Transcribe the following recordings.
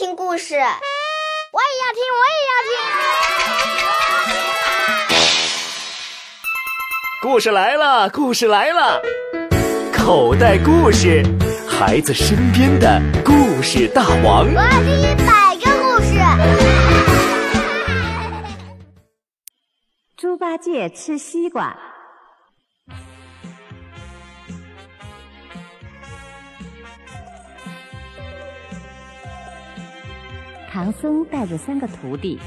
听故事，我也要听，我也要听。故事来了，故事来了，口袋故事，孩子身边的故事大王。我要听一百个故事。猪八戒吃西瓜。唐僧带着三个徒弟，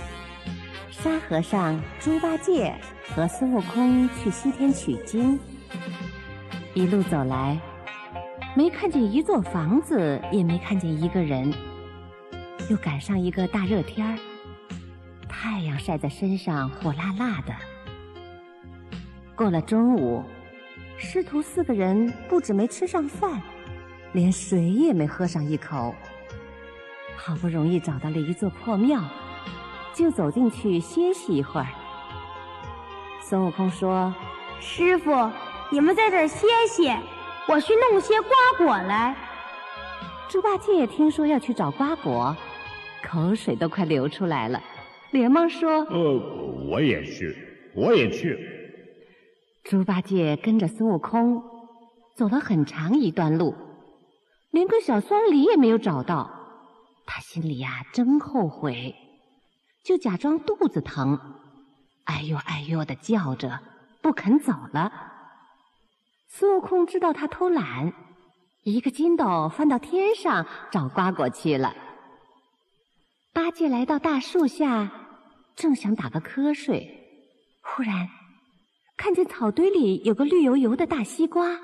沙和尚、猪八戒和孙悟空去西天取经。一路走来，没看见一座房子，也没看见一个人。又赶上一个大热天儿，太阳晒在身上，火辣辣的。过了中午，师徒四个人不止没吃上饭，连水也没喝上一口。好不容易找到了一座破庙，就走进去歇息一会儿。孙悟空说：“师傅，你们在这儿歇歇，我去弄些瓜果来。”猪八戒听说要去找瓜果，口水都快流出来了，连忙说：“呃，我也去，我也去。”猪八戒跟着孙悟空走了很长一段路，连个小酸梨也没有找到。他心里呀真后悔，就假装肚子疼，哎呦哎呦的叫着，不肯走了。孙悟空知道他偷懒，一个筋斗翻到天上找瓜果去了。八戒来到大树下，正想打个瞌睡，忽然看见草堆里有个绿油油的大西瓜，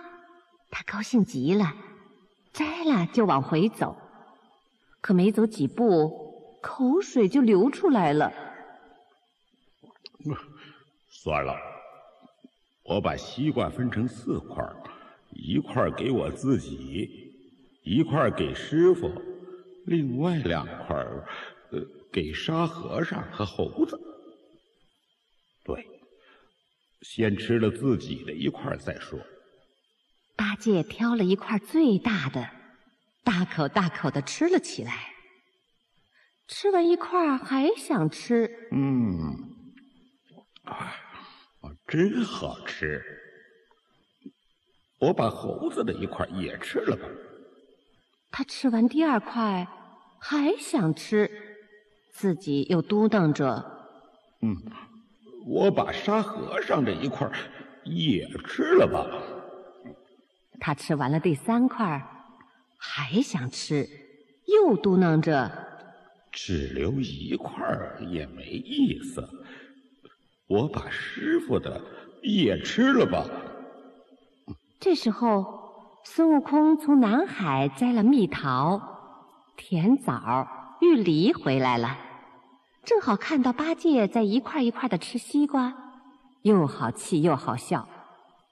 他高兴极了，摘了就往回走。可没走几步，口水就流出来了。算了，我把西瓜分成四块，一块给我自己，一块给师傅，另外两块呃给沙和尚和猴子。对，先吃了自己的一块再说。八戒挑了一块最大的。大口大口的吃了起来，吃完一块还想吃。嗯，啊，真好吃！我把猴子的一块也吃了吧。他吃完第二块还想吃，自己又嘟囔着：“嗯，我把沙和尚这一块也吃了吧。”他吃完了第三块。还想吃，又嘟囔着：“只留一块也没意思。我把师傅的也吃了吧。”这时候，孙悟空从南海摘了蜜桃、甜枣、玉梨回来了，正好看到八戒在一块一块的吃西瓜，又好气又好笑。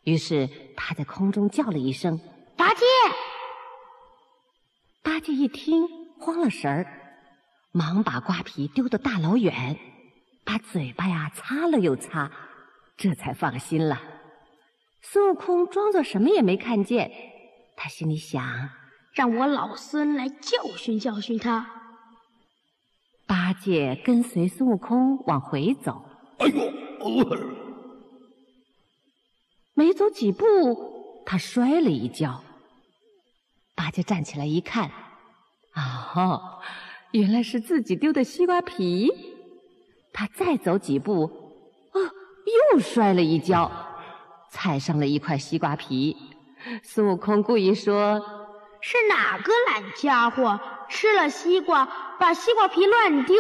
于是他在空中叫了一声：“八戒！”八戒一听，慌了神儿，忙把瓜皮丢得大老远，把嘴巴呀擦了又擦，这才放心了。孙悟空装作什么也没看见，他心里想：让我老孙来教训教训他。八戒跟随孙悟空往回走，哎呦，没走几步，他摔了一跤。八戒站起来一看，啊，原来是自己丢的西瓜皮。他再走几步，啊，又摔了一跤，踩上了一块西瓜皮。孙悟空故意说：“是哪个懒家伙吃了西瓜，把西瓜皮乱丢，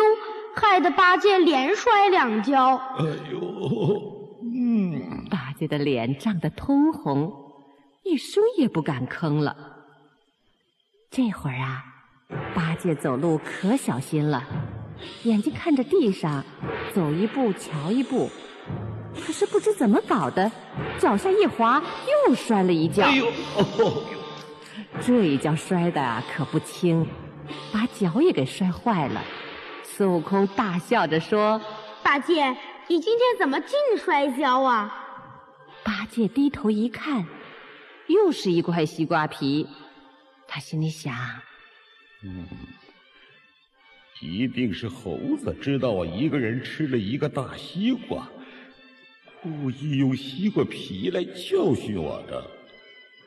害得八戒连摔两跤。”哎呦，嗯，八戒的脸涨得通红，一声也不敢吭了。这会儿啊，八戒走路可小心了，眼睛看着地上，走一步瞧一步。可是不知怎么搞的，脚下一滑，又摔了一跤。哎呦，这一跤摔的啊可不轻，把脚也给摔坏了。孙悟空大笑着说：“八戒，你今天怎么净摔跤啊？”八戒低头一看，又是一块西瓜皮。他心里想：“嗯，一定是猴子知道我一个人吃了一个大西瓜，故意用西瓜皮来教训我的。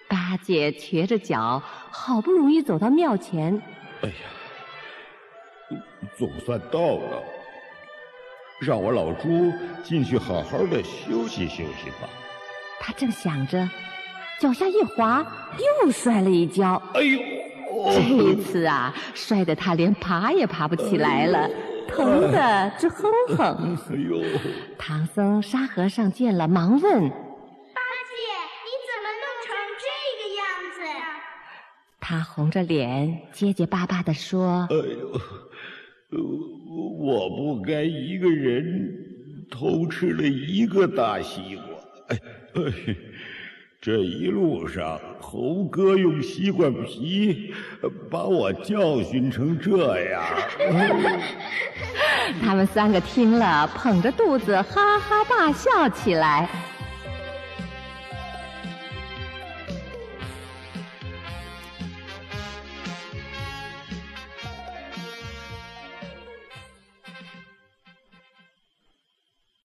八戒瘸着脚，好不容易走到庙前。哎呀，总算到了，让我老猪进去好好的休息休息吧。他正想着，脚下一滑，又摔了一跤。哎呦！这一次啊，摔得他连爬也爬不起来了，疼得直哼哼。哎呦！唐僧、沙和尚见了，忙问：“八戒，你怎么弄成这个样子？”他红着脸，结结巴巴地说：“哎呦，我不该一个人偷吃了一个大西瓜。哎哎。”这一路上，猴哥用西瓜皮把我教训成这样。他们三个听了，捧着肚子哈哈大笑起来。